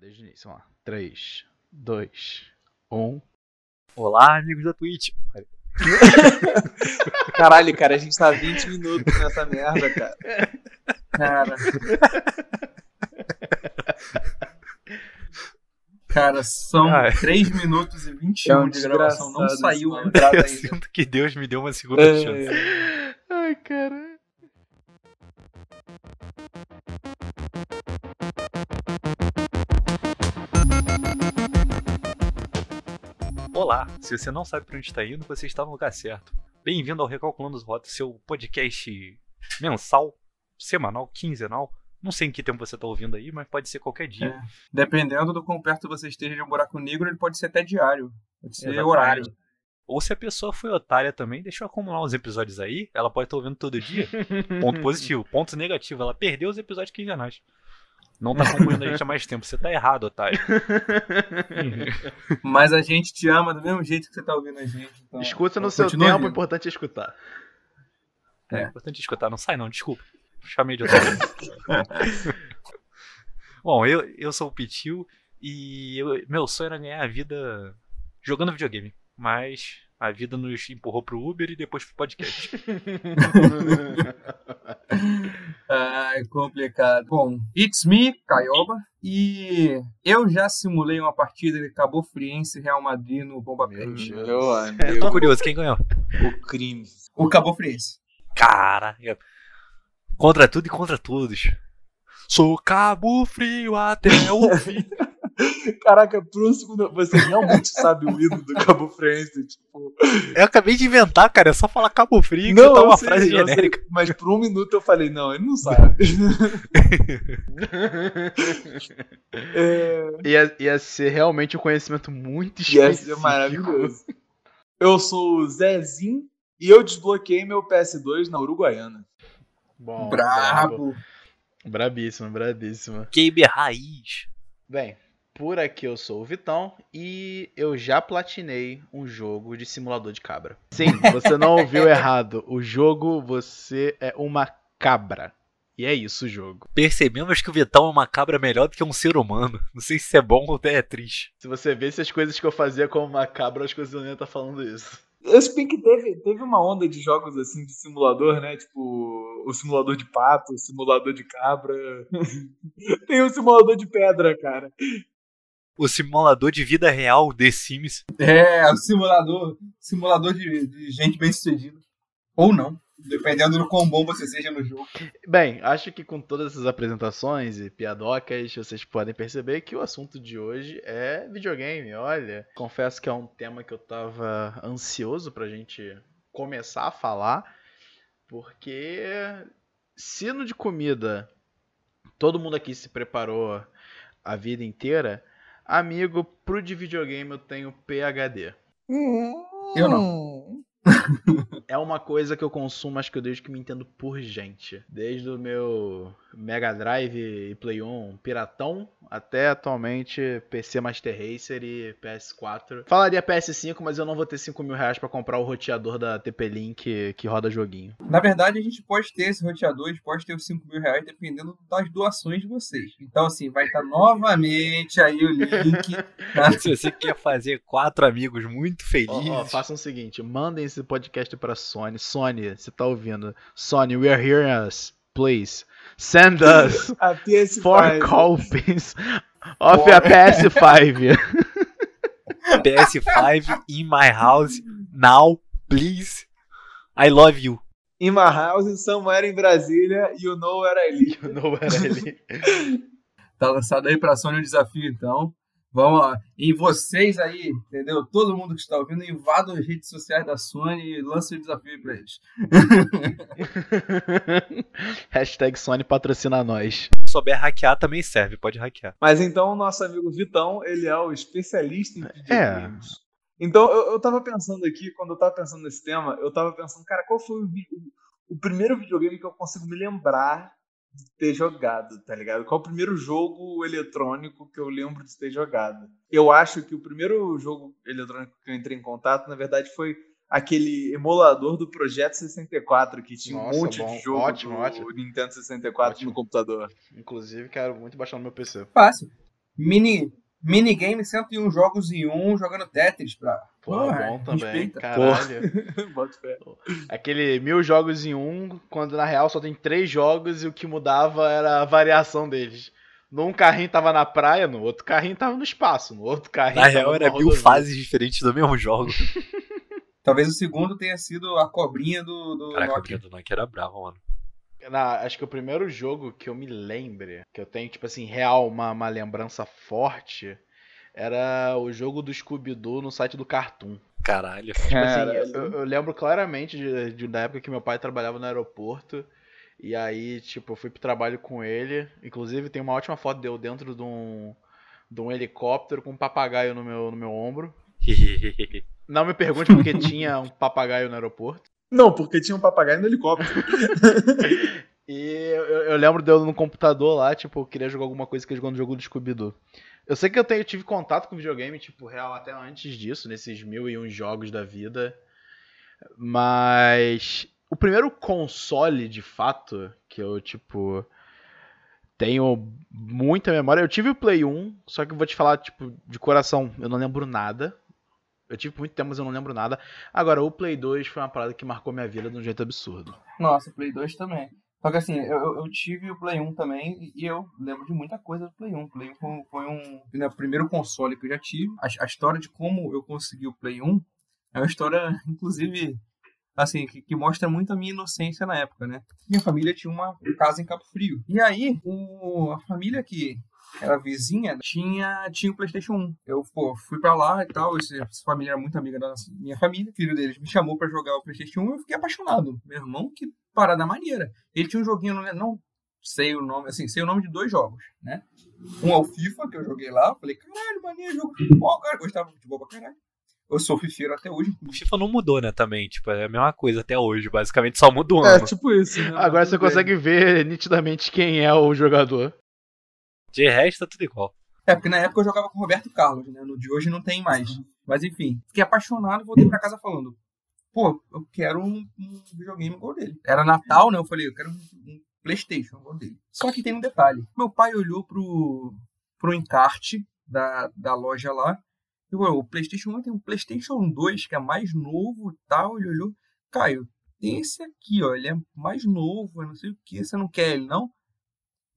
desde o início, vamos lá. 3, 2, 1. Olá, amigos da Twitch. Caralho, cara, a gente tá 20 minutos nessa merda, cara. Cara. Cara, são Ai. 3 minutos e 21 É um de gravação. Não saiu a entrada Eu ainda. sinto que Deus me deu uma segunda É. chance. Ai, cara. Olá, se você não sabe pra onde está indo, você está no lugar certo. Bem-vindo ao Recalculando os Rotas, seu podcast mensal, semanal, quinzenal. Não sei em que tempo você está ouvindo aí, mas pode ser qualquer dia. É. Dependendo do quão perto você esteja de um buraco negro, ele pode ser até diário. Pode ser Exatamente. horário. Ou se a pessoa foi otária também, deixou acumular uns episódios aí, ela pode estar ouvindo todo dia. Ponto positivo. Ponto negativo, ela perdeu os episódios quinzenais. Não tá acompanhando a gente há mais tempo. Você tá errado, otário. Mas a gente te ama do mesmo jeito que você tá ouvindo a gente. então- Escuta no seu tempo, o ouvindo. importante é escutar. É importante escutar. Não sai não, desculpa. Chamei de otário. Bom, eu, eu sou o Pitil e eu- meu sonho era ganhar a vida jogando videogame. Mas a vida nos empurrou pro Uber e depois pro podcast. Ah, é complicado. Bom, it's me, Caioba, e eu já simulei uma partida de Cabo Friense e Real Madrid no Bomba Pet. Meu Tô curioso, quem ganhou? o crime. O Cabo Friense. Cara, eu- contra tudo e contra todos. Sou cabo frio até o fim. Caraca, por um segundo, você realmente sabe o hino do Cabo Friense, tipo... Eu acabei de inventar, cara. É só falar cabo frio que Não, tá eu uma sei, frase eu sei, genérica. mas por um minuto eu falei, não, ele não sabe. é, ia, ia ser realmente um conhecimento muito ia específico. ser maravilhoso. Eu sou o Zezinho e eu desbloqueei meu PS2 na Uruguaiana. Bom, brabo. Brabo. Brabíssimo, brabíssimo. Gamer raiz. Bem, por aqui eu sou o Vitão e eu já platinei um jogo de simulador de cabra. Sim, você não ouviu errado. O jogo você é uma cabra. E é isso o jogo. Percebemos que o Vitão é uma cabra melhor do que um ser humano. Não sei se isso é bom ou até é triste. Se você vê se as coisas que eu fazia como uma cabra, as coisas eu não ia estar falando isso. Eu sei que teve, teve uma onda de jogos assim de simulador, né? Tipo, o simulador de pato, o simulador de cabra. Tem o simulador de pedra, cara. O simulador de vida real The Sims. É, o simulador, simulador de, de gente bem sucedida. Ou não, dependendo do quão bom você seja no jogo. Bem, acho que com todas essas apresentações e piadocas, vocês podem perceber que o assunto de hoje é videogame. Olha, confesso que é um tema que eu tava ansioso pra gente começar a falar, porque se no de comida todo mundo aqui se preparou a vida inteira, amigo, pro de videogame eu tenho PhD. Eu não. É uma coisa que eu consumo, acho que eu desde que me entendo por gente. Desde o meu Mega Drive e Play 1 piratão, até atualmente PC Master Racer e PS4. Falaria PS5, mas eu não vou ter 5 mil reais pra comprar o roteador da TP-Link que, que roda joguinho. Na verdade, a gente pode ter esse roteador, a gente pode ter os 5 mil reais, dependendo das doações de vocês. Então, assim, vai estar novamente aí o link. tá? Se você quer fazer quatro amigos muito felizes. ó, façam o seguinte, mandem esse podcast pra Sony. Sony, você tá ouvindo? Sony, we are hearing us. Please, send us A PS5. four copies of a PS5. PS5 in my house now, please. I love you. In my house, somewhere em Brasília, you know where I live. You know what I mean. Tá lançado aí pra Sony o desafio, então. Vamos lá. E vocês aí, entendeu? Todo mundo que está ouvindo, invadam as redes sociais da Sony e lancem o desafio aí pra eles. Hashtag Sony patrocina nós. Se souber hackear, também serve. Pode hackear. Mas então o nosso amigo Vitão, ele é o especialista em É. videogames. Então eu, eu tava pensando aqui, quando eu tava pensando nesse tema, eu tava pensando, cara, qual foi o- o primeiro videogame que eu consigo me lembrar de ter jogado, tá ligado? Qual o primeiro jogo eletrônico que eu lembro de ter jogado? Eu acho que o primeiro jogo eletrônico que eu entrei em contato, na verdade, foi aquele emulador do Projeto 64, que tinha Nossa, um monte bom. de jogo Ótimo, do ótimo. Nintendo 64 Ótimo. no computador. Inclusive, quero muito baixar no meu PC. Fácil. Mini, minigame 101 jogos em um, jogando Tetris pra. Pô, Porra, bom também. respeita. Caralho. Bota fé. Aquele mil jogos em um, quando na real só tem três jogos e o que mudava era a variação deles. Num carrinho tava na praia, no outro carrinho tava no espaço, no outro carrinho Na tava real, era mil rodovia. fases diferentes do mesmo jogo. Talvez o segundo tenha sido a cobrinha do, do Caraca, a Nokia. Brinca do Nokia era brava, mano. Na- acho que o primeiro jogo que eu me lembre, que eu tenho, tipo assim, real, uma, uma lembrança forte, era o jogo do Scooby-Doo no site do Cartoon. Caralho. Tipo assim, Caralho. eu, eu lembro claramente de, de- da época que meu pai trabalhava no aeroporto. E aí, tipo, eu fui pro trabalho com ele. Inclusive, tem uma ótima foto de eu dentro de um, de um helicóptero com um papagaio no meu, no meu ombro. Não me pergunte porque tinha um papagaio no aeroporto. Não, porque tinha um papagaio no helicóptero. E eu, eu lembro de eu no computador lá, tipo, eu queria jogar alguma coisa que eu jogou no jogo do Scooby-Doo. Eu sei que eu, tenho, eu tive contato com videogame, tipo, real até antes disso, nesses mil e um jogos da vida. Mas o primeiro console, de fato, que eu, tipo, tenho muita memória. Eu tive o Play 1, só que eu vou te falar, tipo, de coração, eu não lembro nada. Eu tive muito tempo, mas eu não lembro nada. Agora, o Play 2 foi uma parada que marcou minha vida de um jeito absurdo. Nossa, Play 2 também. Só que assim, eu, eu- tive o Play 1 também e eu lembro de muita coisa do Play 1. O Play 1 foi, foi um né, o primeiro console que eu já tive. A, a história de como eu consegui o Play 1 é uma história, inclusive, assim, que, que mostra muito a minha inocência na época, né? Minha família tinha uma casa em Cabo Frio. E aí, o, a família que era vizinha tinha, tinha o PlayStation 1. Eu pô, fui pra lá e tal. esse- Essa família era muito amiga da nossa- minha família. O filho deles me chamou pra jogar o PlayStation 1 e eu fiquei apaixonado. Meu irmão, que parada maneira. Ele tinha um joguinho, não, não sei o nome, assim, sei o nome de dois jogos, né? Um é o FIFA, que eu joguei lá. Falei, caralho, maneiro jogo. Ó, cara, gostava de futebol pra caralho. Eu sou fifeiro até hoje. O FIFA não mudou, né, também. Tipo, é a mesma coisa até hoje. Basicamente só muda o É, ano. tipo isso. Né? Agora você consegue ver nitidamente quem é o jogador. De resto, tá tudo igual. É, porque na época eu jogava com o Roberto Carlos, né? No de hoje não tem mais. Mas enfim, fiquei apaixonado e voltei pra casa falando: pô, eu quero um, um videogame igual dele. Era Natal, né? Eu falei: eu quero um, um PlayStation igual dele. Só que tem um detalhe: meu pai olhou pro, pro encarte da, da loja lá e falou: o PlayStation 1 tem um PlayStation 2 que é mais novo e tal. Ele olhou: Caio, tem esse aqui, ó, ele é mais novo, não sei o que, você não quer ele não?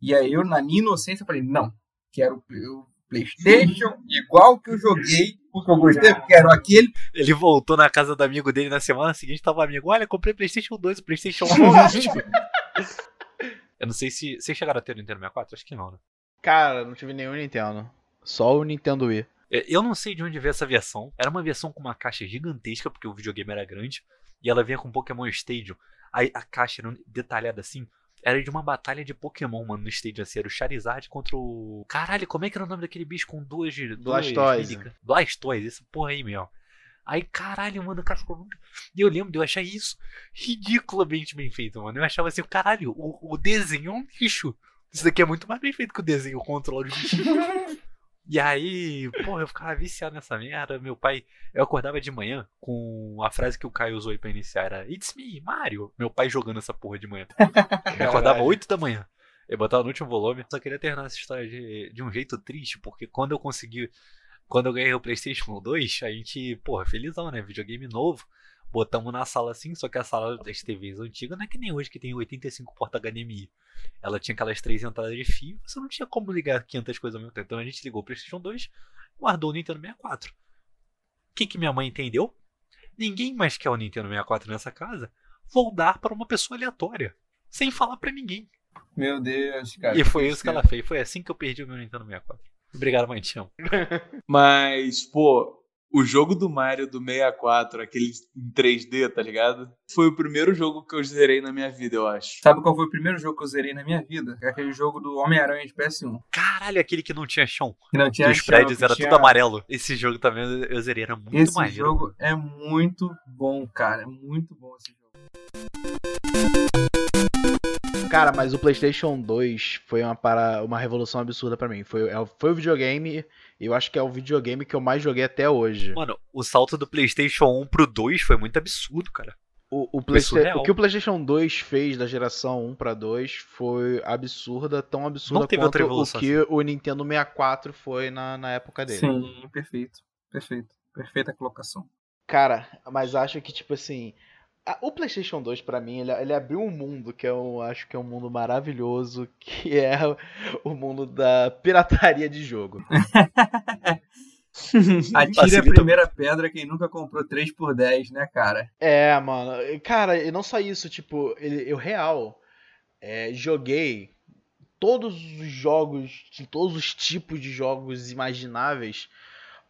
E aí eu, na minha inocência, falei: não quero o PlayStation igual que eu joguei, porque eu gostei, quero aquele. Ele voltou na casa do amigo dele na semana seguinte, tava amigo, olha, comprei Playstation 2, o Playstation 1 é ótimo. Eu não sei se. Vocês chegaram a ter o Nintendo 64? Acho que não, né? Cara, não tive nenhum Nintendo. Só o Nintendo Wii. É, Eu não sei de onde veio essa versão. Era uma versão com uma caixa gigantesca, porque o videogame era grande. E ela vinha com Pokémon Stadium. Aí a caixa era detalhada assim. Era de uma batalha de Pokémon, mano, no Stadium. Assim, era o Charizard contra o. Caralho, como é que era o nome daquele bicho com duas. duas Blastoise. mímicas? Blastoise, essa porra aí, meu. Aí, caralho, mano, a caixa ficou muito. E eu lembro de eu achar isso ridiculamente bem feito, mano. Eu achava assim, caralho, o, o desenho é um lixo. Isso daqui é muito mais bem feito que o desenho, o controle de bichinho. E aí, porra, eu ficava viciado nessa merda. Meu pai, eu acordava de manhã com a frase que o Caio usou aí pra iniciar: era It's me, Mario. Meu pai jogando essa porra de manhã. Eu acordava 8 da manhã. Eu botava no último volume. Só queria terminar essa história de, de um jeito triste, porque quando eu consegui. Quando eu ganhei o PlayStation 2, a gente, porra, felizão, né? Videogame novo. Botamos na sala assim, só que a sala das TVs antigas não é que nem hoje que tem 85 porta HDMI. Ela tinha aquelas três entradas de fio, você não tinha como ligar 500 coisas ao mesmo tempo. Então a gente ligou o PlayStation 2, guardou o Nintendo 64. O que, que minha mãe entendeu? Ninguém mais quer o Nintendo 64 nessa casa. Vou dar para uma pessoa aleatória, sem falar para ninguém. Meu Deus, cara. e foi isso que ela fez. Foi assim que eu perdi o meu Nintendo 64. Obrigado, mãe, te amo. Mas, pô, o jogo do Mario do 64, aquele em 3D, tá ligado? Foi o primeiro jogo que eu zerei na minha vida, eu acho. Sabe qual foi o primeiro jogo que eu zerei na minha vida? É aquele jogo do Homem-Aranha de PS1. Caralho, aquele que não tinha chão. Que não tinha os chão, prédios eram tinha- tudo amarelo. Esse jogo também eu- eu zerei, era muito Esse maneiro. jogo é muito bom, cara. É muito bom esse jogo. Cara, mas o PlayStation 2 foi uma, para... uma revolução absurda pra mim. Foi, é- foi o videogame, e eu acho que é o videogame que eu mais joguei até hoje. Mano, o salto do PlayStation 1 pro 2 foi muito absurdo, cara. O, o, o que o PlayStation 2 fez da geração 1 pra 2 foi absurda, tão absurda quanto o que o Nintendo 64 foi na, na época dele. Sim, perfeito. Perfeito. Perfeita colocação. Cara, mas acho que, tipo assim. O PlayStation 2, pra mim, ele, ele abriu um mundo que eu acho que é um mundo maravilhoso, que é o mundo da pirataria de jogo. Atire Facilita a primeira pedra quem nunca comprou 3 por 10 né, cara? É, mano. Cara, e não só isso, tipo, eu real é, joguei todos os jogos, de todos os tipos de jogos imagináveis,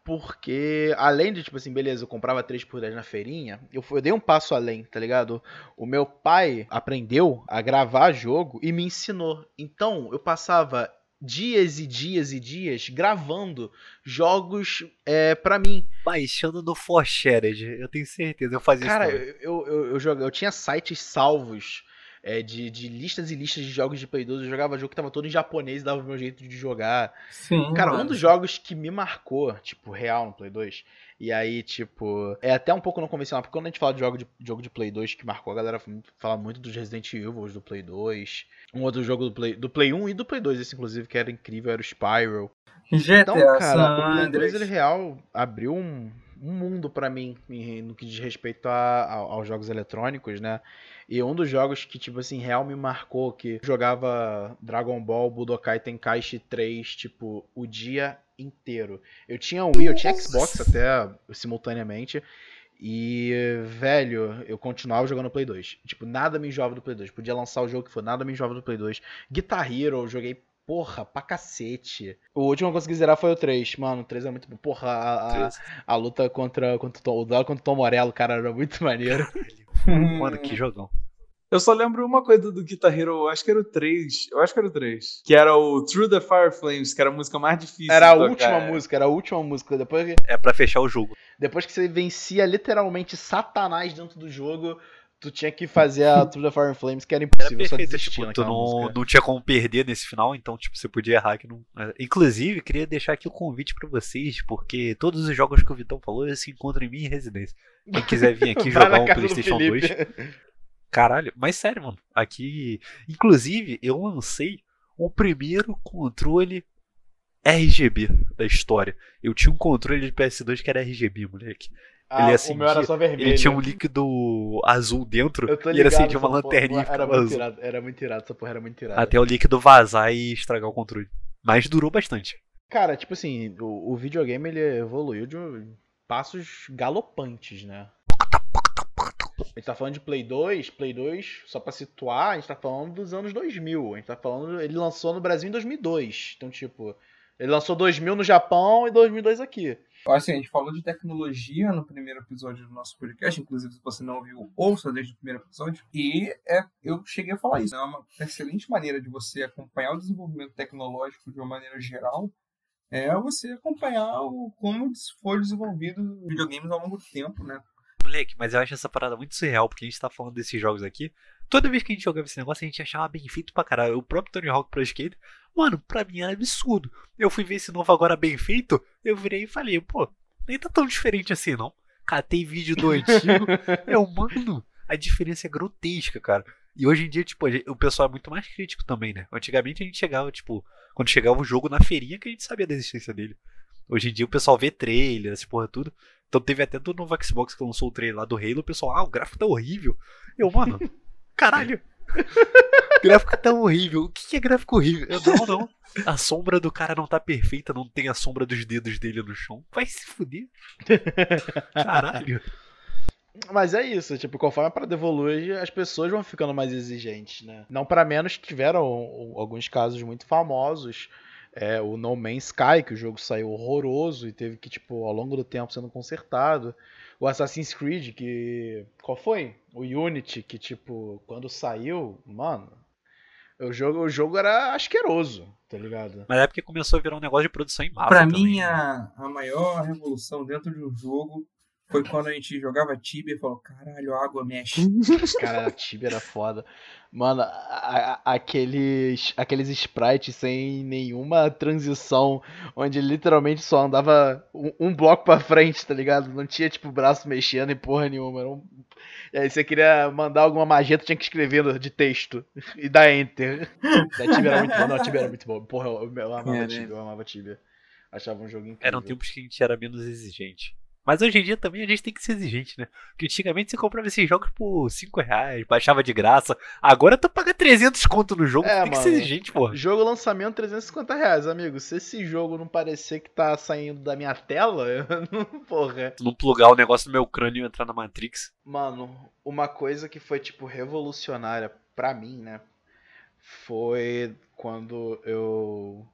porque além de, tipo assim, beleza, eu comprava 3 por 10 na feirinha, eu, fui- eu dei um passo além, tá ligado? O meu pai aprendeu a gravar jogo e me ensinou. Então, eu passava dias e dias e dias gravando jogos é, para mim. Baixando no For Shared, eu tenho certeza, eu fazia Cara, isso também. eu, eu, eu, joga- eu tinha sites salvos é, de, de listas e listas de jogos de Play 2. Eu jogava jogo que tava todo em japonês e dava o meu jeito de jogar. Sim. Cara, um mano. dos jogos que me marcou, tipo, real no Play 2. E aí, tipo, é até um pouco não convencional, porque quando a gente fala de jogo de, jogo de Play 2 que marcou, a galera fala muito dos Resident Evil do Play 2. Um outro jogo do Play, do Play 1 e do Play 2, esse inclusive, que era incrível, era o Spiral. GTA Então, cara, San o Play 2 Andreas. ele real abriu um, um mundo pra mim no que diz respeito a- a- aos jogos eletrônicos, né? E um dos jogos que, tipo assim, real me marcou, que jogava Dragon Ball Budokai Tenkaichi 3, tipo, o dia inteiro. Eu tinha Wii, eu tinha Xbox até simultaneamente. E, velho, eu continuava jogando Play 2. Tipo, nada me enjoava do Play 2. Podia lançar o jogo que for, nada me enjoava do Play 2. Guitar Hero, eu joguei, porra, pra cacete. O último que eu consegui zerar foi o 3. Mano, o 3 é muito bom. Porra, a, a, a luta contra, contra o Tom, o duelo contra o Tom Morello, cara, era muito maneiro. Mano, que jogão. Eu só lembro uma coisa do Guitar Hero, eu acho que era o 3. Eu acho que era o 3. Que era o Through the Fire Flames, que era a música mais difícil. Era a última música, era a última música. Depois que, É pra fechar o jogo. depois que você vencia literalmente Satanás dentro do jogo, tu tinha que fazer a Through the Fire and Flames, que era Era impossível só perfeito, desistir tipo, tu não, música. não tinha como perder nesse final, então, tipo, você podia errar que não. é. Inclusive, queria deixar aqui o convite pra vocês, porque todos os jogos que o Vitão falou se encontram em minha residência. Quem quiser vir aqui jogar um PlayStation Felipe. 2. Caralho, mas sério, mano. Aqui. Inclusive, eu lancei o primeiro controle RGB da história. Eu tinha um controle de PS2 que era RGB, moleque. Ah, Ele o acendia, meu era só vermelho. Ele tinha um líquido azul dentro tô e ele ligado, acendia uma porra lanterninha e era muito azul. irado, era muito irado, essa porra era muito irada. Até o líquido vazar e estragar o controle. Mas durou bastante. Cara, tipo assim, o, o videogame ele evoluiu de passos galopantes, né? A gente tá falando de Play 2, Play 2, só pra situar, a gente tá falando dos anos 2000. A gente tá falando, ele lançou no Brasil em 2002. Então, tipo, ele lançou 2000 no Japão e 2002 aqui. Assim, a gente falou de tecnologia no primeiro episódio do nosso podcast, inclusive se você não ouviu, ouça desde o primeiro episódio. E é, eu cheguei a falar isso. É uma excelente maneira de você acompanhar o desenvolvimento tecnológico de uma maneira geral. É você acompanhar o, como foi desenvolvido videogames ao longo do tempo, né? Moleque, mas eu acho essa parada muito surreal, porque a gente tá falando desses jogos aqui. Toda vez que a gente jogava esse negócio, a gente achava bem feito pra caralho. O próprio Tony Hawk Pro Skate, mano, pra mim era absurdo. Eu fui ver esse novo agora bem feito, eu virei e falei, pô, nem tá tão diferente assim não. Catei vídeo do antigo, eu, mano, a diferença é grotesca, cara. E hoje em dia, tipo, o pessoal é muito mais crítico também, né? Antigamente a gente chegava, tipo, quando chegava o jogo na feirinha que a gente sabia da existência dele. Hoje em dia o pessoal vê trailer, essa porra tudo. Então teve até do novo Xbox que lançou o trailer lá do Halo, o pessoal, ah, o gráfico tá horrível. Eu, mano, caralho. Gráfico tá horrível. O que que é gráfico horrível? Eu, não, não. A sombra do cara não tá perfeita, não tem a sombra dos dedos dele no chão. Vai se fuder. Caralho. Mas é isso, tipo, conforme a parada evolui, as pessoas vão ficando mais exigentes, né? Não para menos que tiveram alguns casos muito famosos. É, o No Man's Sky, que o jogo saiu horroroso e teve que, tipo, ao longo do tempo sendo consertado. O Assassin's Creed, que. Qual foi? O Unity, que, tipo, quando saiu, mano. O jogo, o jogo era asqueroso, tá ligado? Mas é porque começou a virar um negócio de produção em massa. Pra também, mim, né? a, a maior revolução dentro de um jogo foi quando a gente jogava Tibia e falou, caralho, a água mexe. Cara, a Tibia era foda. Mano, a- a- aqueles, aqueles sprites sem nenhuma transição, onde literalmente só andava um, um bloco pra frente, tá ligado? Não tinha, tipo, braço mexendo e porra nenhuma. Era um... E aí você queria mandar alguma magia, tu tinha que escrever de texto e dar enter. A Tibia era muito boa. Não, a Tibia era muito boa. Porra, eu, eu amava É, Tibia, eu amava Tibia. Achava um jogo incrível. Eram tempos que a gente era menos exigente. Mas hoje em dia também a gente tem que ser exigente, né? Porque antigamente você comprava esses jogos por 5 reais, baixava de graça. Agora tu paga 300 conto no jogo, É, tem que ser mano. exigente, porra. Jogo lançamento 350 reais, amigo. Se esse jogo não parecer que tá saindo da minha tela, eu não. Porra. Não plugar o negócio no meu crânio e entrar na Matrix. Mano, uma coisa que foi, tipo, revolucionária pra mim, né? Foi quando eu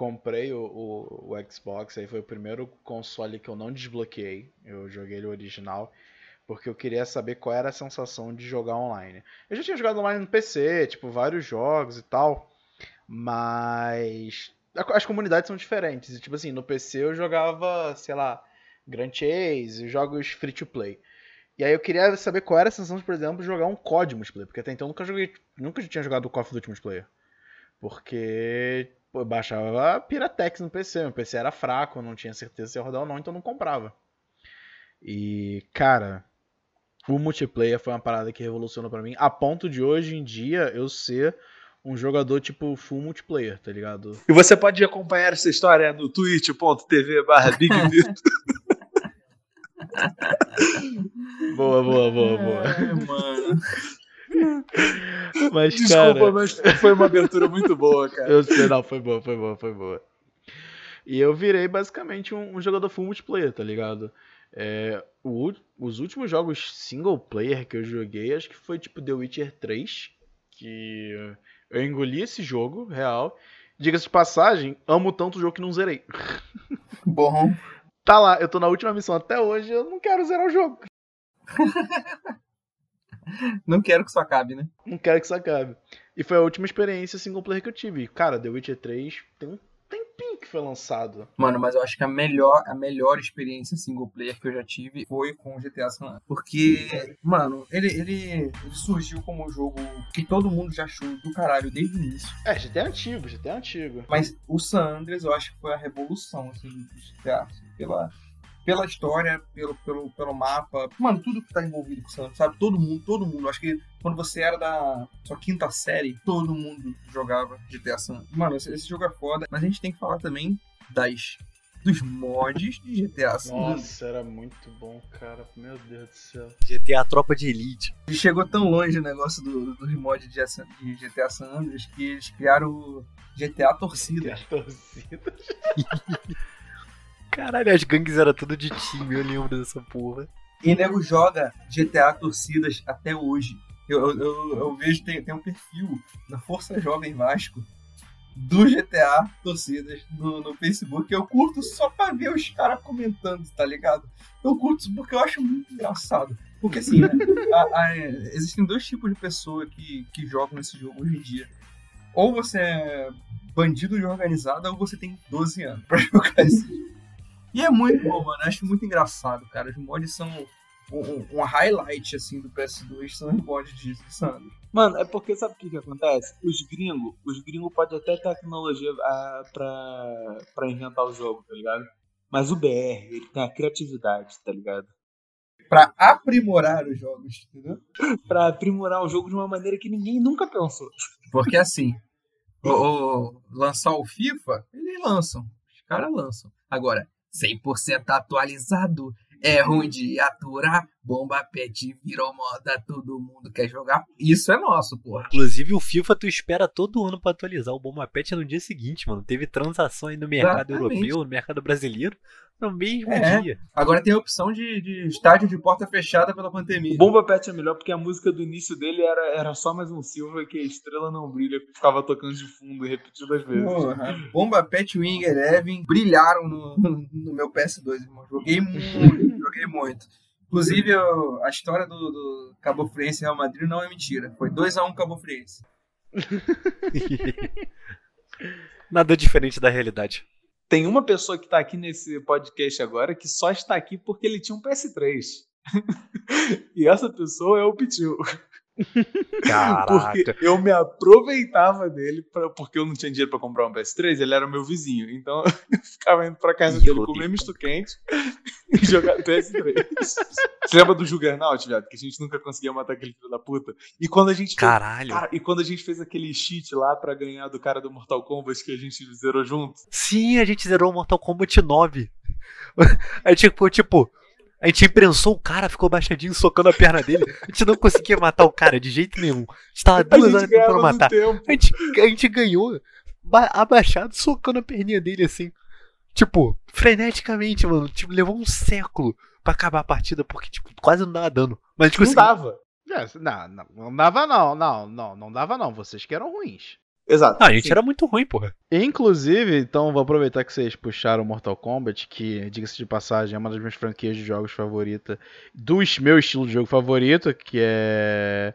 comprei o, o, o Xbox. Aí foi o primeiro console que eu não desbloqueei. Eu joguei ele original. Porque eu queria saber qual era a sensação de jogar online. Eu já tinha jogado online no PC, tipo, vários jogos e tal. Mas as comunidades são diferentes. Tipo assim, no PC eu jogava, sei lá, Grand Chase, jogos free to play. E aí eu queria saber qual era a sensação de, por exemplo, jogar um COD multiplayer. Porque até então eu nunca joguei. Nunca tinha jogado o Call of Duty multiplayer. Porque pô, eu baixava Piratex no PC. Meu PC era fraco, eu não tinha certeza se ia rodar ou não, então eu não comprava. E, cara, o multiplayer foi uma parada que revolucionou pra mim. A ponto de hoje em dia eu ser um jogador tipo full multiplayer, tá ligado? E você pode acompanhar essa história no twitch.tv barra Big. Boa, boa, boa, boa. É, mano. Mas, Desculpa, cara... mas foi uma abertura muito boa, cara. Eu sei, não, foi boa, foi boa, foi boa. E eu virei basicamente um, um jogador full multiplayer, tá ligado? É, o os últimos jogos single player que eu joguei, acho que foi tipo The Witcher 3, que eu engoli esse jogo, real. Diga-se de passagem, amo tanto o jogo que não zerei. Bom, Tá lá, eu tô na última missão até hoje, eu não quero zerar o jogo. não quero que isso acabe, né? Não quero que isso acabe. E foi a última experiência single player que eu tive. Cara, The Witcher 3 tem um tempinho que foi lançado. Mano, mas eu acho que a melhor, a melhor experiência single player que eu já tive foi com o GTA San Andreas. Porque, mano, ele, ele, ele surgiu como um jogo que todo mundo já achou do caralho desde o início. É, GTA é antigo, GTA é antigo. Mas o San Andreas eu acho que foi a revolução assim, do GTA. pela, pela história, pelo, pelo, pelo mapa. Mano, tudo que tá envolvido com o sabe? Todo mundo, todo mundo. Acho que quando você era da sua quinta série, todo mundo jogava GTA San Andreas. Mano, esse, esse jogo é foda. Mas a gente tem que falar também das dos mods de GTA Andreas. Nossa, era muito bom, cara. Meu Deus do céu. GTA Tropa de Elite. E chegou tão longe o negócio do- dos mods de, GTA San Andreas que eles criaram o GTA Torcida. A torcida. Caralho, as gangues eram tudo de time, eu lembro dessa porra. E nego joga GTA Torcidas até hoje. Eu, eu, eu, eu vejo, tem, tem um perfil da Força Jovem Vasco do GTA Torcidas no, no Facebook. Eu curto só pra ver os caras comentando, tá ligado? Eu curto isso porque eu acho muito engraçado. Porque assim, né, a- a- existem dois tipos de pessoa que, que jogam esse jogo hoje em dia. Ou você é bandido de organizada ou você tem 12 anos pra jogar esse jogo. E é muito bom, mano. Eu acho muito engraçado, cara. Os mods são um, um- um highlight, assim, do PS2 são os mods de Sandro. Mano, é porque sabe o que que acontece? Os gringos, os gringos podem até ter tecnologia ah, pra, pra inventar o jogo, tá ligado? Mas o BR, ele tem a criatividade, tá ligado? Pra aprimorar os jogos, entendeu? Pra aprimorar o jogo de uma maneira que ninguém nunca pensou. Porque assim, o, o- lançar o FIFA, eles lançam. Os caras lançam. Agora, 100% atualizado, é ruim de aturar, bomba pet virou moda, todo mundo quer jogar. Isso é nosso, porra. Inclusive, o FIFA tu espera todo ano pra atualizar. O Bomba Pet no dia seguinte, mano. Teve transação aí no mercado Exatamente. europeu, no mercado brasileiro, no mesmo É. dia. Agora tem a opção de, de estádio de porta fechada pela O pandemia. Bomba Pet é melhor porque a música do início dele era, era só mais um Silva que a estrela não brilha, que ficava tocando de fundo repetidas vezes. Porra, Bomba Pet Wing Eleven brilharam no, no meu PS2, irmão. Joguei muito, joguei muito. Inclusive, eu- a história do, do Cabo Friense e Real Madrid não é mentira. Foi 2x1 Cabo Friense. Nada diferente da realidade. Tem uma pessoa que tá aqui nesse podcast agora que só está aqui porque ele tinha um PS3. e essa pessoa é o Pitiu. Caraca. Porque eu me aproveitava dele, pra, porque eu não tinha dinheiro pra comprar um PS3, ele era meu vizinho. Então eu ficava indo pra casa dele comer misto quente e jogar PS3. Você lembra do Juggernaut, viado? Que a gente nunca conseguia matar aquele filho da puta? E quando a gente. fez- Caralho. Cara, e quando a gente fez aquele cheat lá pra ganhar do cara do Mortal Kombat que a gente zerou junto? Sim, a gente zerou o Mortal Kombat 9. Aí tipo, tipo, a gente imprensou o cara, ficou baixadinho socando a perna dele. A gente não conseguia matar o cara de jeito nenhum. A gente tava duas horas tentando matar. A gente, a gente ganhou ba- abaixado, socando a perninha dele assim. Tipo, freneticamente, mano. Tipo, levou um século pra acabar a partida, porque, tipo, quase não dava dano. Mas a gente Não conseguiu. dava. É, não, não, não dava não, não, não, não dava não. Vocês que eram ruins. Exato. Ah, a gente Sim. era muito ruim, porra. Inclusive, então vou aproveitar que vocês puxaram Mortal Kombat, que, diga-se de passagem, é uma das minhas franquias de jogos favorita, do meu estilo de jogo favorito, que é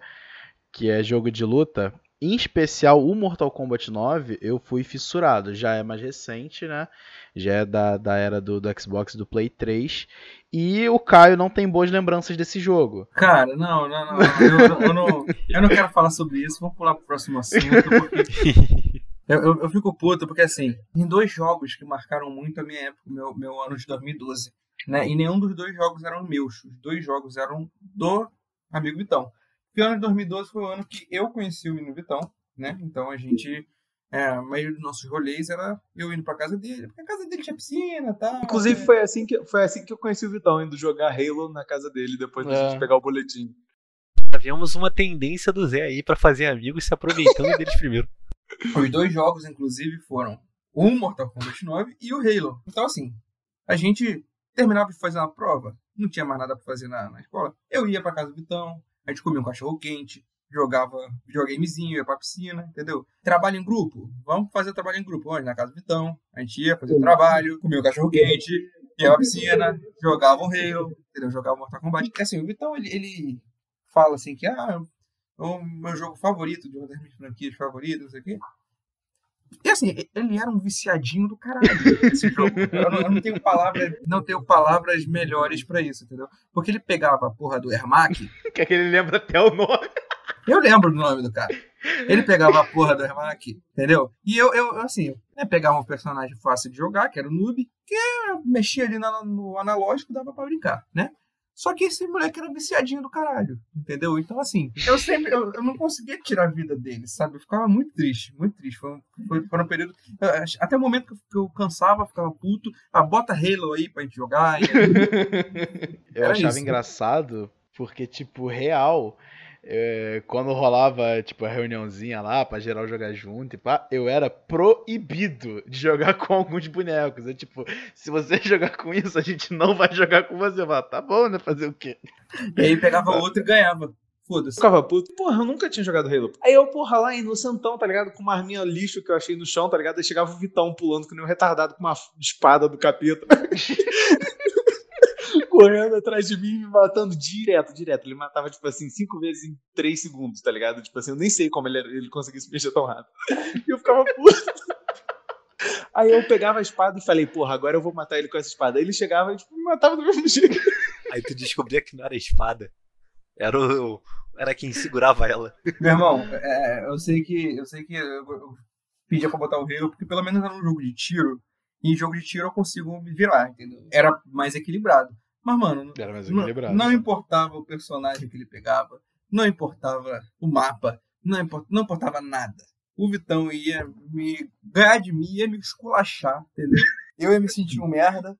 que é jogo de luta. Em especial o Mortal Kombat 9, eu fui fissurado. Já é mais recente, né? Já é da, da era do, do Xbox e do Play 3. E o Caio não tem boas lembranças desse jogo. Cara, não, não, não. Eu, eu- eu não, eu não quero falar sobre isso. Vamos pular pro próximo assunto. Porque eu, eu, eu fico puto, porque assim, tem dois jogos que marcaram muito a minha época, meu, meu ano de 2012. Né? E nenhum dos dois jogos eram meus. Os dois jogos eram do amigo Vitão. Porque o ano de 2012 foi o ano que eu conheci o menino Vitão, né? Então a gente. É, a maioria dos nossos rolês era eu indo pra casa dele, porque a casa dele tinha piscina e tal. Inclusive, foi assim, que, foi assim que eu conheci o Vitão, indo jogar Halo na casa dele, depois da É. gente pegar o boletim. Vemos uma tendência do Zé aí pra fazer amigos se aproveitando deles primeiro. Os dois jogos, inclusive, foram o Mortal Kombat 9 e o Halo. Então, assim, a gente terminava de fazer uma prova, não tinha mais nada pra fazer na, na escola. Eu ia pra casa do Vitão, a gente comia um cachorro quente, jogava videogamezinho, ia pra piscina, entendeu? Trabalho em grupo, vamos fazer trabalho em grupo. Onde? Na casa do Vitão. A gente ia fazer o trabalho, comia o cachorro quente, ia pra piscina, jogava o Halo, entendeu? Jogava Mortal Kombat. E assim, o Vitão, ele, ele fala assim que, ah, é o meu jogo favorito, de uma das minhas franquias favoritas, não sei o quê. E assim, ele era um viciadinho do caralho esse jogo. Eu não, eu não tenho palavras, não tenho palavras melhores pra isso, entendeu? Porque ele pegava a porra do Ermac, Que é que ele lembra até o nome. Eu lembro do nome do cara. Ele pegava a porra do Ermac, entendeu? E eu, eu assim, né, pegava um personagem fácil de jogar, que era o Noob, que eu mexia ali na- no analógico, dava pra brincar, né? Só que esse moleque era viciadinho do caralho, entendeu? Então, assim, eu sempre, eu, eu não conseguia tirar a vida dele, sabe? Eu ficava muito triste, muito triste. Foi um, foi, foi um período. Até o momento que eu, que eu cansava, ficava puto. Ah, bota Halo aí pra gente jogar. E Eu Era achava isso. engraçado, porque, tipo, real, é, quando rolava, tipo, a reuniãozinha lá pra geral jogar junto e pá, eu era proibido de jogar com alguns bonecos. É tipo, se você jogar com isso, a gente não vai jogar com você. Eu falava, tá bom, né? Fazer o quê? e aí pegava outro e ganhava. Foda-se. Ficava puto. Porra, eu nunca tinha jogado Halo. Aí eu, porra, lá inocentão, tá ligado? Com uma arminha lixo que eu achei no chão, tá ligado? Aí chegava o Vitão pulando que nem um retardado com uma espada do capeta. Correndo atrás de mim, me matando direto, direto. Ele matava, tipo assim, cinco vezes em três segundos, tá ligado? Tipo assim, eu nem sei como ele, era- ele conseguia se mexer tão rápido. E eu ficava puto. Aí eu pegava a espada e falei, porra, agora eu vou matar ele com essa espada. Aí ele chegava e tipo, me matava do mesmo jeito. Aí tu descobria que não era espada. Era o. Era quem segurava ela. Meu irmão, é, eu sei que eu sei que eu, eu pedia pra botar o Halo, porque pelo menos era um jogo de tiro. E em jogo de tiro eu consigo me virar, entendeu? Era mais equilibrado. Mas, mano, não, não importava o personagem que ele pegava, não importava o mapa, não, impor- não importava nada. O Vitão ia me ganhar de mim, ia me esculachar, entendeu? Eu ia me sentir um merda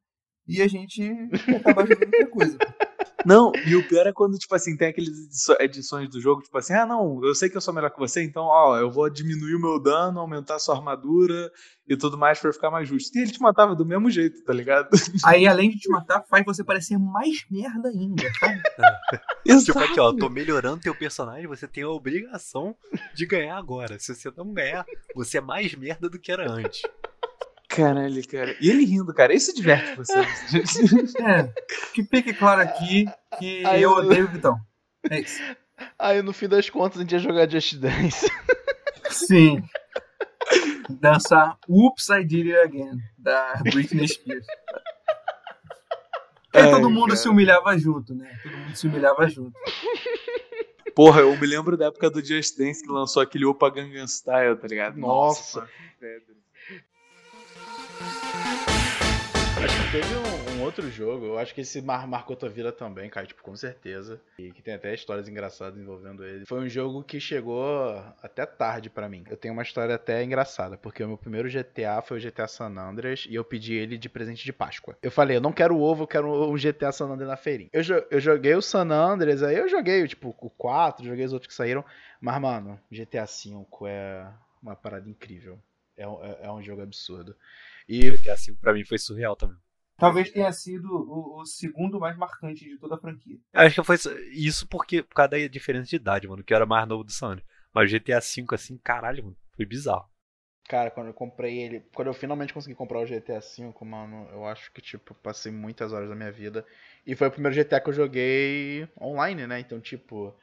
e a gente ia acabar jogando outra coisa. Não, e o pior é quando, tipo assim, tem aquelas edições do jogo, tipo assim, ah, não, eu sei que eu sou melhor que você, então, ó, eu vou diminuir o meu dano, aumentar a sua armadura e tudo mais pra ficar mais justo. E ele te matava do mesmo jeito, tá ligado? Aí, além de te matar, faz você parecer mais merda ainda, sabe? Tipo aqui, ó, tô melhorando teu personagem, você tem a obrigação de ganhar agora. Se você não ganhar, você é mais merda do que era antes. Caralho, cara. E ele rindo, cara, isso diverte você. É, que fique claro aqui que Aí eu odeio o Vitão. É isso. Aí no fim das contas a gente ia jogar Just Dance. Sim. dançar Oops, I Did It Again, da Britney Spears. Ai, todo mundo cara. se humilhava junto, né? Todo mundo se humilhava junto. Porra, eu me lembro da época do Just Dance que lançou aquele Opa Gangnam Style, tá ligado? Nossa. pedra. Acho que teve um, um outro jogo, eu acho que esse mar marcou tua vida também, cara, tipo, com certeza. E que tem até histórias engraçadas envolvendo ele. Foi um jogo que chegou até tarde pra mim. Eu tenho uma história até engraçada, porque o meu primeiro GTA foi o GTA San Andreas e eu pedi ele de presente de Páscoa. Eu falei, eu não quero ovo, eu quero um GTA San Andreas na feirinha. Eu, jo- eu joguei o San Andreas, aí eu joguei, tipo, o 4, joguei os outros que saíram. Mas, mano, GTA V é uma parada incrível. É, é- é um jogo absurdo. E GTA V pra mim foi surreal também. Talvez tenha sido o, o segundo mais marcante de toda a franquia. Acho que foi isso porque, por causa da diferença de idade, mano, que eu era mais novo do Sandro. Mas o GTA V, assim, caralho, mano, foi bizarro. Cara, quando eu comprei ele, quando eu finalmente consegui comprar o GTA V, mano, eu acho que, tipo, passei muitas horas da minha vida. E foi o primeiro GTA que eu joguei online, né? Então, tipo,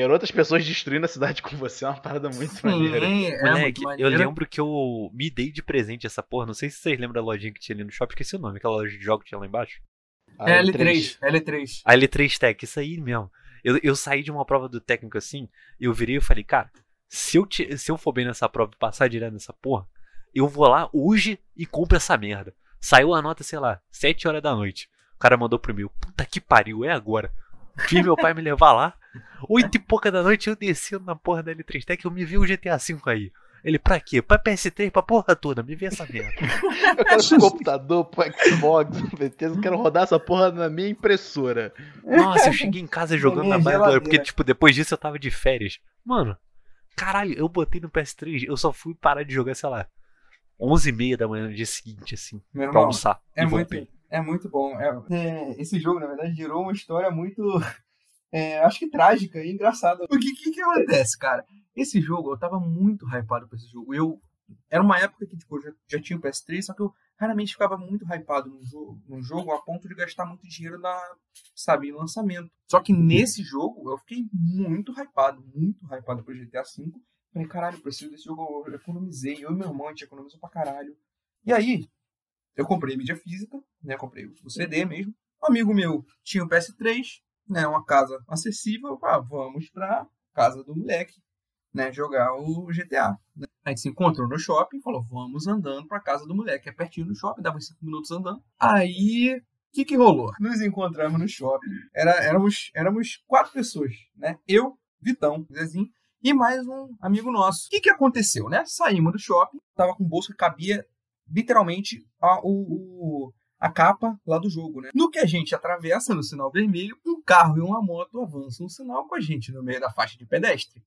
ter outras pessoas destruindo a cidade com você é uma parada muito maneira. Sim, é Moleque, muito eu lembro que eu me dei de presente essa porra. Não sei se vocês lembram da lojinha que tinha ali no shopping, esqueci o nome, aquela loja de jogos que tinha lá embaixo. A É L3, L3. A L3 Tech, isso aí mesmo. Eu, eu saí de uma prova do técnico assim, eu virei e falei, cara, se eu, te- se eu for bem nessa prova e passar direto nessa porra, eu vou lá hoje e compro essa merda. Saiu a nota, sei lá, 7 horas da noite. O cara mandou pro meu, puta que pariu, é agora. Fiz meu pai me levar lá. Oito e pouca da noite eu descendo na porra da L3 Tech, eu me vi o GTA V aí. Ele, pra quê? Pra PS3, pra porra toda, me vê essa merda. Eu quero esse computador pro Xbox, certeza, eu quero rodar essa porra na minha impressora. Nossa, eu cheguei em casa jogando na do porque, tipo, depois disso eu tava de férias. Mano, caralho, eu botei no PS3, eu só fui parar de jogar, sei lá, 11h30 da manhã no dia seguinte, assim, Meu pra irmão, almoçar. é e muito, voltei. é muito bom. É- é, esse jogo, na verdade, gerou uma história muito, é, acho que trágica e engraçada. O que, que que acontece, cara? Esse jogo, eu tava muito hypado pra esse jogo. Eu, era uma época que, tipo, eu já, já tinha o PS3, só que eu raramente ficava muito hypado num jogo, num jogo a ponto de gastar muito dinheiro na, sabe, em lançamento. Só que nesse jogo, eu fiquei muito hypado, muito hypado pro GTA V. Falei, caralho, preciso desse jogo, eu economizei. Eu e meu irmão, a gente economizou pra caralho. E aí, eu comprei mídia física, né? Comprei o CD mesmo. Um amigo meu tinha o PS3, né? Uma casa acessível. Ah, vamos pra casa do moleque, né? Jogar o GTA. né? A gente se encontrou no shopping falou, vamos andando pra casa do moleque. É pertinho do shopping, dava uns 5 minutos andando. Aí, o que que rolou? Nos encontramos no shopping. Era, éramos, éramos quatro pessoas, né? Eu, Vitão, Zezinho e mais um amigo nosso. O que, que aconteceu, né? Saímos do shopping, tava com o bolso que cabia literalmente a, o, o- a capa lá do jogo, né? No que a gente atravessa no sinal vermelho, um carro e uma moto avançam no sinal com a gente no meio da faixa de pedestre,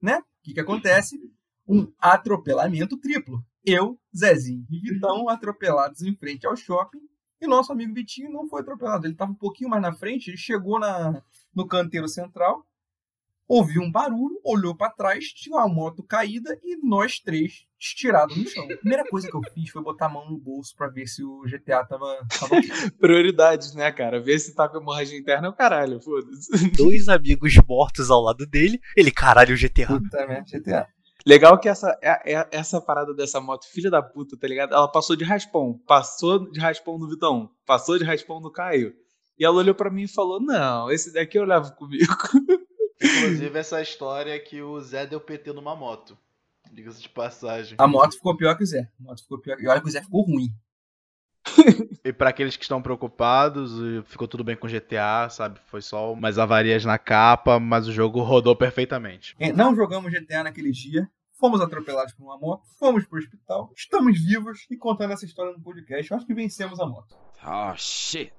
né? O que, que acontece? Um atropelamento triplo. Eu, Zezinho e Vitão atropelados em frente ao shopping. E nosso amigo Vitinho não foi atropelado. Ele estava um pouquinho mais na frente, ele chegou na, no canteiro central, ouviu um barulho, olhou para trás, tinha uma moto caída e nós três estirados no chão. A primeira coisa que eu fiz foi botar a mão no bolso para ver se o GTA tava, tava. Prioridades, né, cara? Ver se tá com hemorragia interna é o caralho, foda-se. Dois amigos mortos ao lado dele, ele, caralho, GTA. Puta merda, GTA. Legal que essa, é- é- essa parada dessa moto, filha da puta, tá ligado? Ela passou de raspão, passou de raspão no Vitão, passou de raspão no Caio. E ela olhou pra mim e falou: Não, esse daqui eu levo comigo. Inclusive, essa história é que o Zé deu PT numa moto. Diga-se de passagem. A moto ficou pior que o Zé. A moto ficou pior. E olha que o Zé ficou ruim. E pra aqueles que estão preocupados, ficou tudo bem com GTA, sabe? Foi só umas avarias na capa, mas o jogo rodou perfeitamente. É, Não jogamos GTA naquele dia. Fomos atropelados por uma moto, fomos pro hospital, estamos vivos e contando essa história no podcast. Eu acho que vencemos a moto. Oh shit.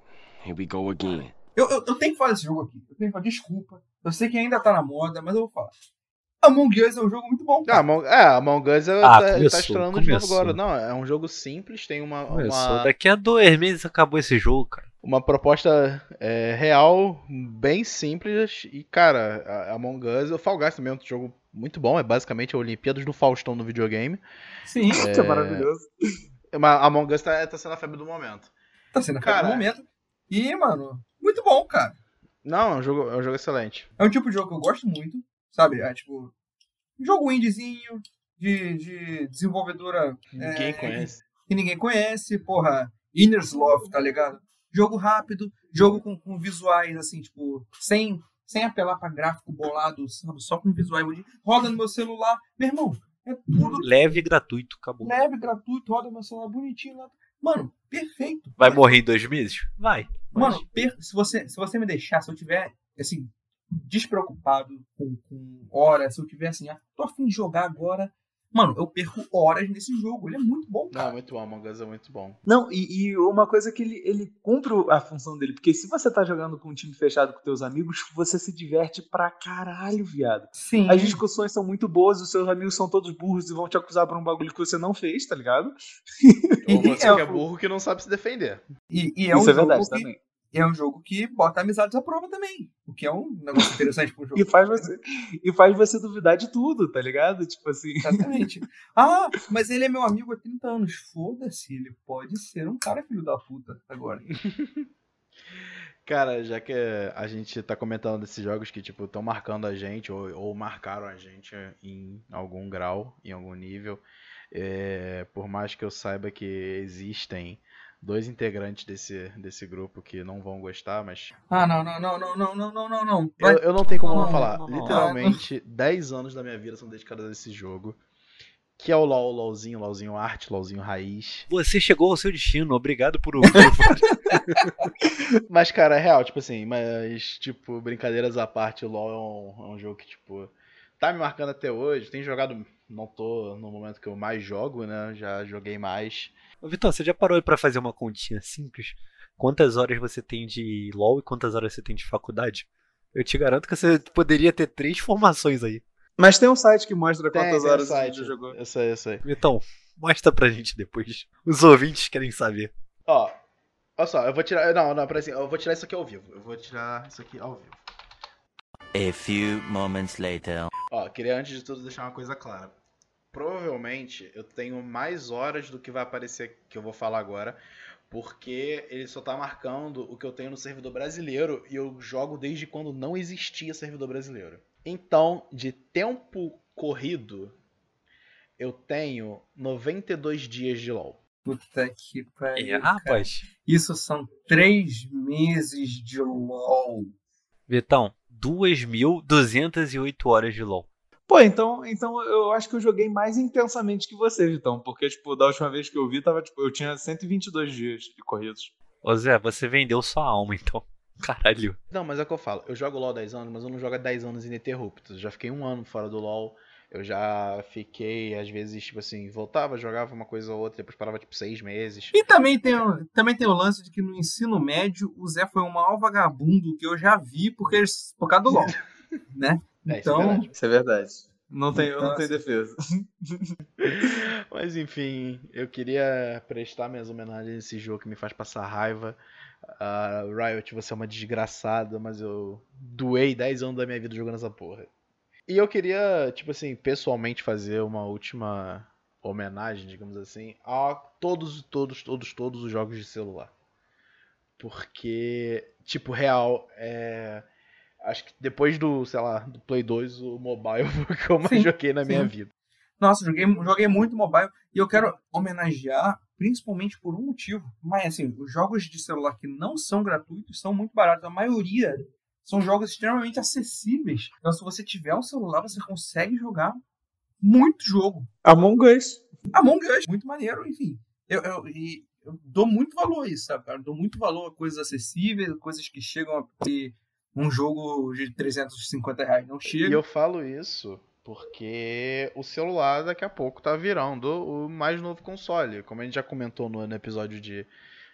Here we go again. Eu, eu, eu tenho que falar desse jogo aqui. Eu tenho que falar, desculpa. Eu sei que ainda tá na moda, mas eu vou falar. Among Us é um jogo muito bom. Ah, cara. Among, é, Among Us é, Ah, tá, começou, tá estourando de novo agora. Não, é um jogo simples, tem uma, uma, Daqui a dois meses acabou esse jogo, cara. uma proposta é, real, bem simples. E, cara, a- Among Us, o Fall Guys também é um jogo muito bom. É basicamente a Olimpíadas do Faustão no videogame. Sim, Isso é maravilhoso. Mas Among Us tá, tá sendo a febre do momento. tá sendo Cara. cara, momento. E, mano, muito bom, cara. Não, é um jogo, é um jogo excelente. É um tipo de jogo que eu gosto muito, sabe? É tipo, um jogo indiezinho, de, de desenvolvedora Ninguém é, conhece. que ninguém conhece, porra, Inner's Love, tá ligado? Jogo rápido, jogo com, com visuais, assim, tipo, sem, sem apelar pra gráfico bolado, sabe? Só com visuais. Roda no meu celular. Meu irmão, é tudo Leve e gratuito, acabou. leve, gratuito, roda no meu celular bonitinho. lá. Mano, perfeito. Vai morrer em dois meses? Vai. Mano, per- se, você, se você me deixar, se eu tiver, assim, despreocupado com, com horas, se eu tiver assim, ah, tô afim de jogar agora, mano, eu perco horas nesse jogo. Ele é muito bom, Não, cara. muito bom, Among Us é muito bom. Não, e, e uma coisa que ele, ele cumpre a função dele, porque se você tá jogando com um time fechado com teus amigos, você se diverte pra caralho, viado. Sim. As discussões são muito boas, os seus amigos são todos burros e vão te acusar por um bagulho que você não fez, tá ligado? Ou você é, que é burro que não sabe se defender. E, e é um Isso é jogo verdade que, também. É um jogo que bota amizades à prova também. O que é um negócio interessante pro jogo. E faz, você, e faz você duvidar de tudo, tá ligado? Tipo assim. Exatamente. Ah, mas ele é meu amigo há 30 anos. Foda-se, ele pode ser um cara filho da puta agora. Cara, já que a gente tá comentando desses jogos que, tipo, estão marcando a gente, ou, ou marcaram a gente em algum grau, em algum nível, é, por mais que eu saiba que existem dois integrantes desse, desse grupo que não vão gostar, mas Ah, não, não, não, não, não, não, não, não, não. eu, eu não tenho como não, não, falar. não, não. Literalmente, 10 anos da minha vida são dedicados a esse jogo, que é o LoL, o LoLzinho, LoLzinho arte, LoLzinho raiz. Você chegou ao seu destino, obrigado por ouvir. Mas, cara, é real, tipo assim, mas, tipo, brincadeiras à parte, o LoL é um, é um jogo que, tipo, tá me marcando até hoje. Tenho jogado, não tô no momento que eu mais jogo, né? Já joguei mais. Ô, Vitão, você já parou pra fazer uma continha simples? Quantas horas você tem de LoL e quantas horas você tem de faculdade? Eu te garanto que você poderia ter três formações aí. Mas tem um site que mostra Tem, quantas tem um horas site, você jogou. Eu sei, eu sei. Vitão, mostra pra gente depois. Os ouvintes querem saber. Ó, olha só, eu vou tirar. Não, não, peraí, assim, eu vou tirar isso aqui ao vivo. Eu vou tirar isso aqui ao vivo. A few moments later. Ó, queria antes de tudo deixar uma coisa clara. Provavelmente eu tenho mais horas do que vai aparecer que eu vou falar agora, porque ele só tá marcando o que eu tenho no servidor brasileiro e eu jogo desde quando não existia servidor brasileiro. Então, de tempo corrido, eu tenho 92 dias de LoL. Puta que pariu. É, rapaz. Isso são três meses de LOL. Vitão, 2.208 horas de LoL. Pô, então, então eu acho que eu joguei mais intensamente que você, Vitão. Porque, tipo, da última vez que eu vi, tava, tipo, eu tinha 122 dias de corridos. Ô Zé, você vendeu sua alma, então. Caralho. Não, mas é o que eu falo. Eu jogo LoL há 10 anos, mas eu não jogo há 10 anos ininterruptos. Eu já fiquei um ano fora do LoL. Eu já fiquei, às vezes, tipo assim, voltava, jogava uma coisa ou outra, depois parava, tipo, seis meses. E também tem, o- também tem o lance de que no ensino médio o Zé foi o maior vagabundo que eu já vi porque, por causa do LOL. né? É, isso é Então, verdade. Isso é verdade. Não tem, eu não Então, tenho defesa. Mas enfim, eu queria prestar minhas homenagens a esse jogo que me faz passar raiva. Ah, Riot, você é uma desgraçada, mas eu doei 10 anos da minha vida jogando essa porra. E eu queria, tipo assim, pessoalmente fazer uma última homenagem, digamos assim, a todos, todos, todos, todos os jogos de celular. Porque, tipo, real, é. Acho que depois do, sei lá, do Play 2, o mobile foi o que eu mais Sim, joguei na minha sim. vida. nossa, joguei, joguei muito mobile e eu quero homenagear principalmente por um motivo. Mas assim, os jogos de celular que não são gratuitos são muito baratos. A maioria são jogos extremamente acessíveis. Então, se você tiver um celular, você consegue jogar muito jogo. Among Us. Among Us, muito maneiro, enfim. Eu, eu, e eu dou muito valor a isso, sabe, cara? Eu dou muito valor a coisas acessíveis, coisas que chegam a ter um jogo de 350 reais. Não E chega. eu falo isso porque o celular daqui a pouco tá virando o mais novo console. Como a gente já comentou no, episódio de,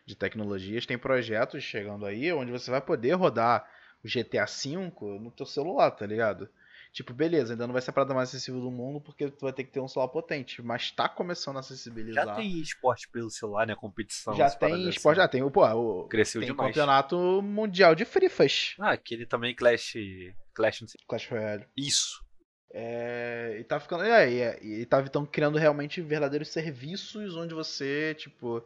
de tecnologias, tem projetos chegando aí onde você vai poder rodar GTA V no teu celular, tá ligado? Tipo, beleza, ainda não vai ser a parada mais acessível do mundo porque tu vai ter que ter um celular potente, mas tá começando a acessibilizar. Já tem esporte pelo celular, né? Competição. Já tem assim. esporte, já tem o, pô, o Cresceu tem demais. campeonato mundial de frifas, Ah, aquele também Clash. Clash, não sei. Clash Royale. Isso. É, e tá ficando. É, e, é, e tá então criando realmente verdadeiros serviços onde você, tipo,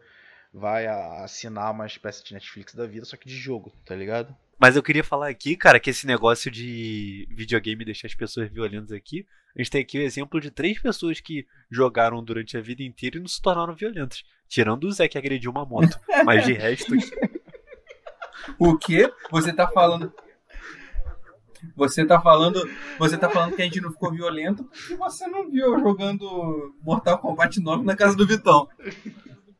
vai assinar uma espécie de Netflix da vida, só que de jogo, tá ligado? Mas eu queria falar aqui, cara, que esse negócio de videogame deixar as pessoas violentas aqui, a gente tem aqui o exemplo de três pessoas que jogaram durante a vida inteira e não se tornaram violentas. Tirando o Zé que agrediu uma moto. Mas de resto, O quê? Você tá falando. Você tá falando. Você tá falando que a gente não ficou violento porque você não viu jogando Mortal Kombat 9 na casa do Vitão.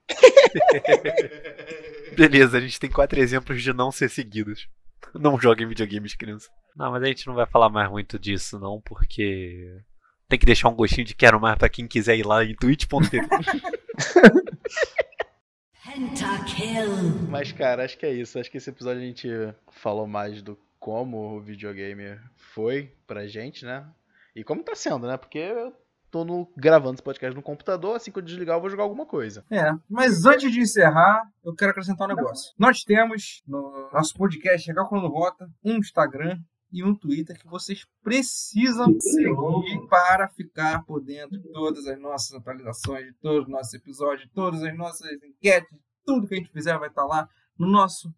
beleza, a gente tem quatro exemplos de não ser seguidos. Não joguem videogames, criança. Não, mas a gente não vai falar mais muito disso, não, porque tem que deixar um gostinho de quero mais pra quem quiser ir lá em twitch.tv. Mas, cara, acho que é isso. Acho que esse episódio a gente falou mais do como o videogame foi pra gente, né? E como tá sendo, né? Porque eu tô no- gravando esse podcast no computador, assim que eu desligar eu vou jogar alguma coisa. É, mas antes de encerrar, eu quero acrescentar um negócio. Nós temos no nosso podcast Recalculando Rota um Instagram e um Twitter que vocês precisam seguir para ficar por dentro de todas as nossas atualizações, de todos os nossos episódios, de todas as nossas enquetes, tudo que a gente fizer vai estar lá no nosso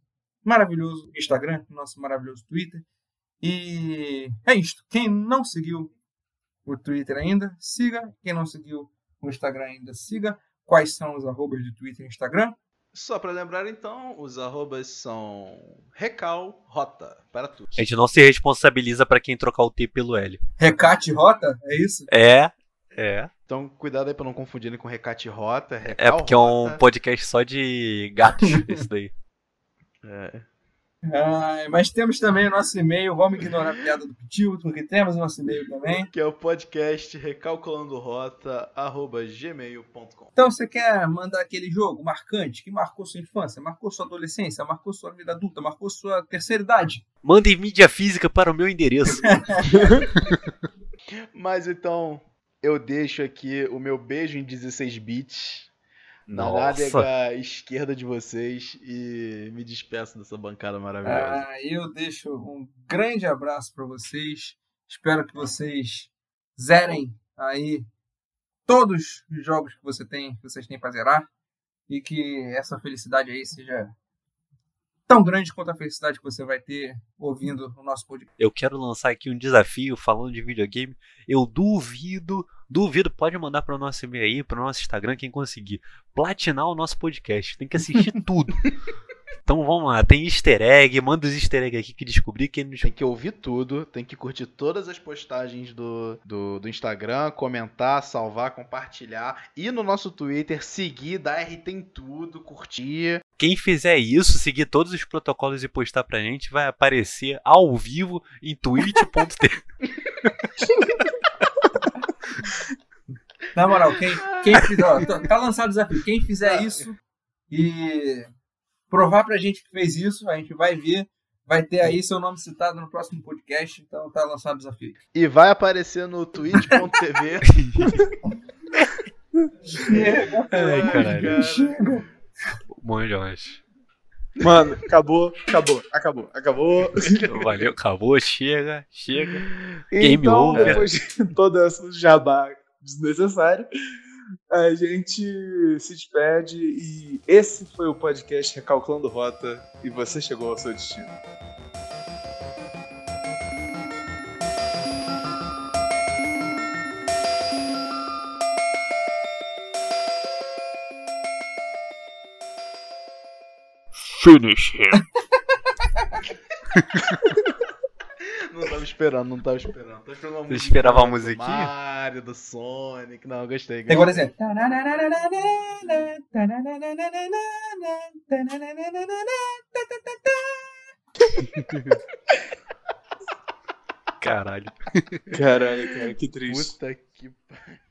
maravilhoso Instagram, no nosso maravilhoso Twitter. E é isto. Quem não seguiu o Twitter ainda, siga. Quem não seguiu o Instagram ainda, siga. Quais são os arrobas de Twitter e Instagram? Só pra lembrar então, os arrobas são Recal Rota para tudo. A gente não se responsabiliza pra quem trocar o T pelo L. Recate Rota? É isso? É, é. Então cuidado aí pra não confundirem com Recate Rota. É Recal porque é um Rota. podcast só de gatos, esse daí. É. Ah, mas temos também o nosso e-mail. Vamos ignorar a piada do Pitil, porque temos o nosso e-mail também. Que é o podcast recalculando rota arroba gmail.com. Então, você quer mandar aquele jogo marcante que marcou sua infância, marcou sua adolescência, marcou sua vida adulta, marcou sua terceira idade? Mandem mídia física para o meu endereço. Mas então eu deixo aqui o meu beijo em 16 bits na nádega esquerda de vocês e me despeço dessa bancada maravilhosa. Ah, eu deixo um grande abraço para vocês. Espero que vocês zerem aí todos os jogos que você tem, que vocês têm para zerar e que essa felicidade aí seja tão grande quanto a felicidade que você vai ter ouvindo o nosso podcast. Eu quero lançar aqui um desafio falando de videogame. Eu duvido, duvido, pode mandar para o nosso e-mail aí, para o nosso Instagram, quem conseguir. Platinar o nosso podcast. Tem que assistir tudo. Então vamos lá, tem easter egg, manda os easter egg aqui que descobri quem nos Tem que ouvir tudo, tem que curtir todas as postagens do, do, do Instagram, comentar, salvar, compartilhar. E no nosso Twitter, seguir, dar RT em tudo, curtir. Quem fizer isso, seguir todos os protocolos e postar pra gente, vai aparecer ao vivo em twitch.tv. Na moral, quem, quem fizer, ó, tá, tá lançado o desafio. Quem fizer isso e provar pra gente que fez isso, a gente vai ver. Vai ter aí seu nome citado no próximo podcast. Então tá lançado o desafio. E vai aparecer no twitch.tv. Ai, caralho. cara. Jorge. Mano, acabou, acabou, acabou, acabou. Valeu, acabou, chega, chega. Game então, over. depois de todo esse jabá desnecessário, a gente se despede e esse foi o podcast Recalculando Rota e você chegou ao seu destino. Finish him. Não tava esperando, não tava esperando. Tava esperando uma Você musiquinha esperava a do musiquinha? Mario, do Sonic. Não, gostei. Tem agora assim. Caralho. Caralho, cara, que triste. Puta que pariu.